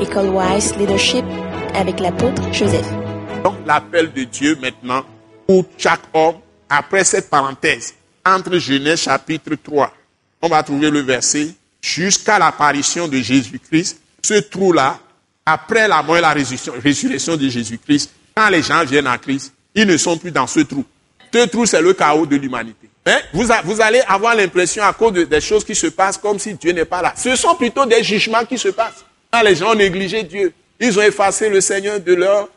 École Wise Leadership avec l'apôtre Joseph. Donc l'appel de Dieu maintenant pour chaque homme, après cette parenthèse, entre Genèse chapitre 3, on va trouver le verset, jusqu'à l'apparition de Jésus-Christ, ce trou-là, après la mort et la résurrection de Jésus-Christ, quand les gens viennent à Christ, ils ne sont plus dans ce trou. Ce trou, c'est le chaos de l'humanité. Vous, vous, allez avoir l'impression à cause des choses qui se passent comme si Dieu n'est pas là. Ce sont plutôt des jugements qui se passent. Les gens ont négligé Dieu, ils ont effacé le Seigneur de leur,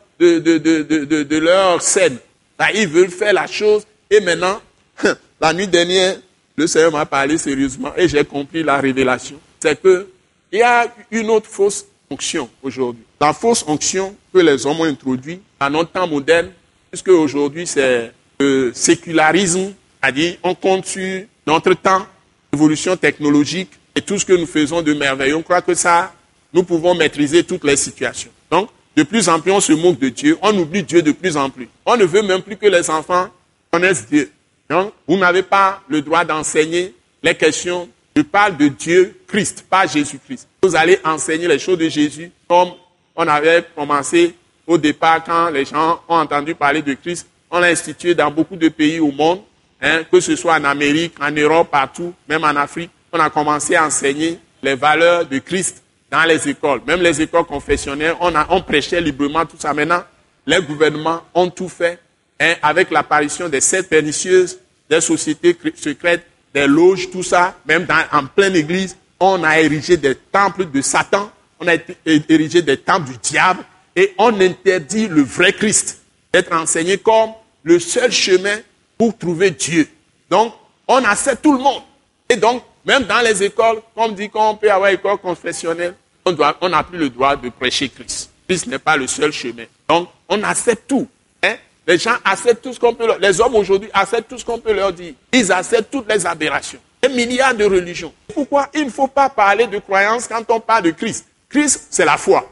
scène. Là, ils veulent faire la chose. Et maintenant, la nuit dernière, le Seigneur m'a parlé sérieusement et j'ai compris la révélation. C'est que il y a une autre fausse onction aujourd'hui. La fausse onction que les hommes ont introduite à notre temps moderne, puisque aujourd'hui c'est le sécularisme, c'est-à-dire on compte sur notre temps, l'évolution technologique et tout ce que nous faisons de merveilleux. On croit que ça, nous pouvons maîtriser toutes les situations. Donc, de plus en plus, on se moque de Dieu, on oublie Dieu de plus en plus. On ne veut même plus que les enfants connaissent Dieu. Donc, vous n'avez pas le droit d'enseigner les questions. Je parle de Dieu Christ, pas Jésus-Christ. Vous allez enseigner les choses de Jésus comme on avait commencé au départ quand les gens ont entendu parler de Christ. On l'a institué dans beaucoup de pays au monde, hein, que ce soit en Amérique, en Europe, partout, même en Afrique. On a commencé à enseigner les valeurs de Christ dans les écoles, même les écoles confessionnelles. On, a, on prêchait librement tout ça. Maintenant, les gouvernements ont tout fait hein, avec l'apparition des sept pernicieuses, des sociétés secrètes, des loges, tout ça, même en pleine église, on a érigé des temples de Satan, on a érigé des temples du diable, et on interdit le vrai Christ d'être enseigné comme le seul chemin pour trouver Dieu. Donc, on accepte tout le monde. Et donc, même dans les écoles, comme dit qu'on peut avoir école confessionnelle, on n'a plus le droit de prêcher Christ. Christ n'est pas le seul chemin. Donc, on accepte tout. Hein? Les gens acceptent tout ce qu'on peut leur Les hommes aujourd'hui acceptent tout ce qu'on peut leur dire. Ils acceptent toutes les aberrations. Des milliards de religions. Pourquoi il ne faut pas parler de croyance quand on parle de Christ? Christ, c'est la foi.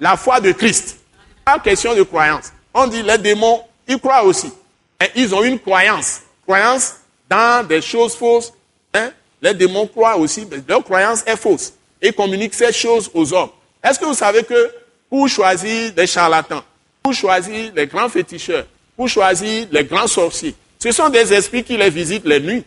La foi de Christ. Pas question de croyance. On dit les démons, ils croient aussi. Et ils ont une croyance. Croyance dans des choses fausses. Hein? Les démons croient aussi, mais leur croyance est fausse. Ils communiquent ces choses aux hommes. Est-ce que vous savez que pour choisir des charlatans, pour choisir les grands féticheurs, pour choisir les grands sorciers. Ce sont des esprits qui les visitent les nuits,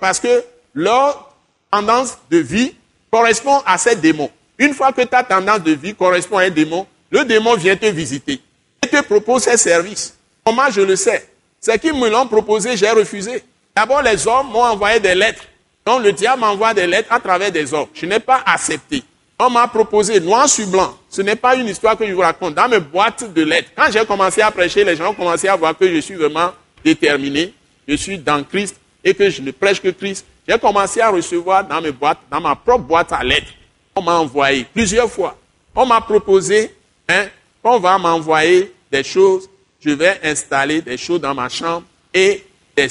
parce que leur tendance de vie correspond à ces démons. Une fois que ta tendance de vie correspond à un démon, le démon vient te visiter et te propose ses services. Comment je le sais? C'est qu'ils me l'ont proposé, j'ai refusé. D'abord, les hommes m'ont envoyé des lettres. Donc, le diable m'envoie des lettres à travers des hommes. Je n'ai pas accepté. On m'a proposé noir sur blanc. Ce n'est pas une histoire que je vous raconte. Dans mes boîtes de lettres, quand j'ai commencé à prêcher, les gens ont commencé à voir que je suis vraiment déterminé. Je suis dans Christ et que je ne prêche que Christ. J'ai commencé à recevoir dans mes boîtes, dans ma propre boîte à lettres. On m'a envoyé plusieurs fois. On m'a proposé, hein, on va m'envoyer des choses. Je vais installer des choses dans ma chambre et des,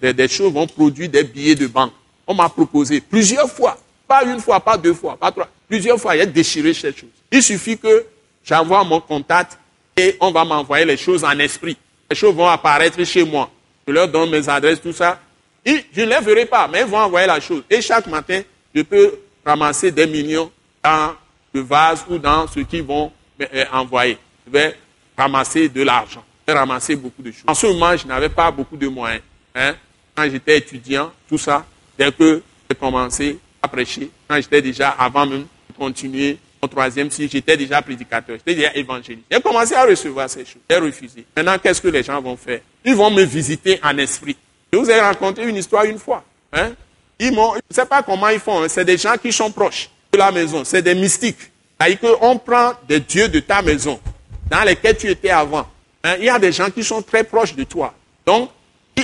des, des choses vont produire des billets de banque. On m'a proposé plusieurs fois. Pas une fois, pas deux fois, pas trois. Plusieurs fois, a déchiré ces choses. Il suffit que j'envoie mon contact et on va m'envoyer les choses en esprit. Les choses vont apparaître chez moi. Je leur donne mes adresses, tout ça. Et je ne les verrai pas, mais ils vont envoyer la chose. Et chaque matin, je peux ramasser des millions dans le vase ou dans ce qu'ils vont euh, envoyer. Je vais ramasser de l'argent. Je vais ramasser beaucoup de choses. En ce moment, je n'avais pas beaucoup de moyens. Hein. Quand j'étais étudiant, tout ça, dès que j'ai commencé à prêcher, quand j'étais déjà avant même continuer au troisième si j'étais déjà prédicateur, j'étais déjà évangéliste. J'ai commencé à recevoir ces choses. J'ai refusé. Maintenant, qu'est-ce que les gens vont faire? Ils vont me visiter en esprit. Je vous ai raconté une histoire une fois. Hein? Ils m'ont, je ne sais pas comment ils font. Hein. C'est des gens qui sont proches de la maison. C'est des mystiques. C'est-à-dire qu'on prend des dieux de ta maison, dans lesquels tu étais avant. Hein? Il y a des gens qui sont très proches de toi. Donc,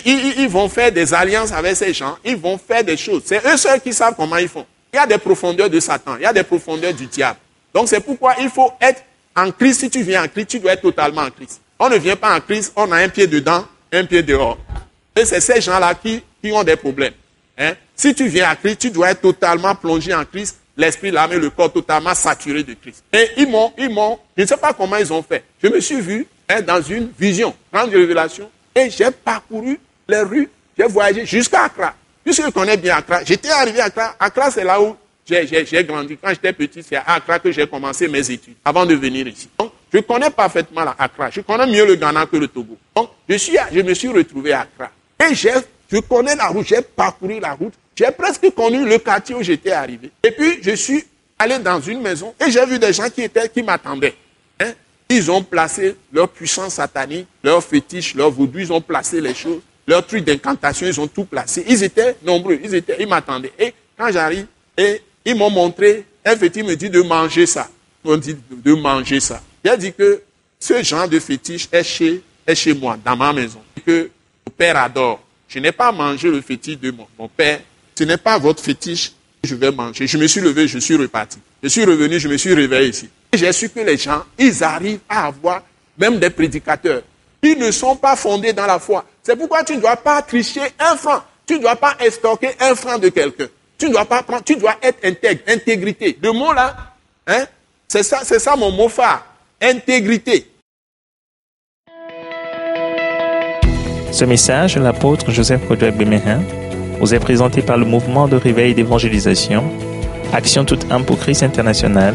ils, vont faire des alliances avec ces gens. Ils vont faire des choses. C'est eux seuls qui savent comment ils font. Il y a des profondeurs de Satan, il y a des profondeurs du diable. Donc c'est pourquoi il faut être en Christ. Si tu viens en Christ, tu dois être totalement en Christ. On ne vient pas en Christ, on a un pied dedans, un pied dehors. Et c'est ces gens-là qui, ont des problèmes. Hein? Si tu viens en Christ, tu dois être totalement plongé en Christ, l'esprit, l'âme et le corps totalement saturé de Christ. Et ils m'ont, ils m'ont, je ne sais pas comment ils ont fait. Je me suis vu hein, dans une vision, grande révélation, et j'ai parcouru les rues, j'ai voyagé jusqu'à Accra. Puisque je connais bien Accra, j'étais arrivé à Accra. Accra, c'est là où j'ai grandi. Quand j'étais petit, c'est à Accra que j'ai commencé mes études, avant de venir ici. Donc, je connais parfaitement la Accra. Je connais mieux le Ghana que le Togo. Donc, je, suis, je me suis retrouvé à Accra. Et je connais la route, j'ai parcouru la route. J'ai presque connu le quartier où j'étais arrivé. Et puis, je suis allé dans une maison et j'ai vu des gens qui, étaient, qui m'attendaient. Hein. Ils ont placé leur puissance satanique, leur fétiche, leur vaudou, ils ont placé les choses, leur truc d'incantation, ils ont tout placé. Ils étaient nombreux, ils, étaient, ils m'attendaient. Et quand j'arrive, ils m'ont montré, un fétiche me dit de manger ça. Ils m'ont dit de manger ça. J'ai dit que ce genre de fétiche est chez, est chez moi, dans ma maison. Que mon père adore. Je n'ai pas mangé le fétiche de mon, père. Ce n'est pas votre fétiche que je vais manger. Je me suis levé, je suis reparti. Je suis revenu, je me suis réveillé ici. J'ai su que les gens, ils arrivent à avoir même des prédicateurs. Ils ne sont pas fondés dans la foi. C'est pourquoi tu ne dois pas tricher un franc. Tu ne dois pas estorquer un franc de quelqu'un. Tu ne dois pas prendre, tu dois être intègre, intégrité. Le mot là, hein, c'est ça, c'est ça mon mot phare. Intégrité. Ce message, l'apôtre Joseph Kodouak Bemehin, vous est présenté par le mouvement de réveil d'évangélisation, Action toute âme pour Christ international,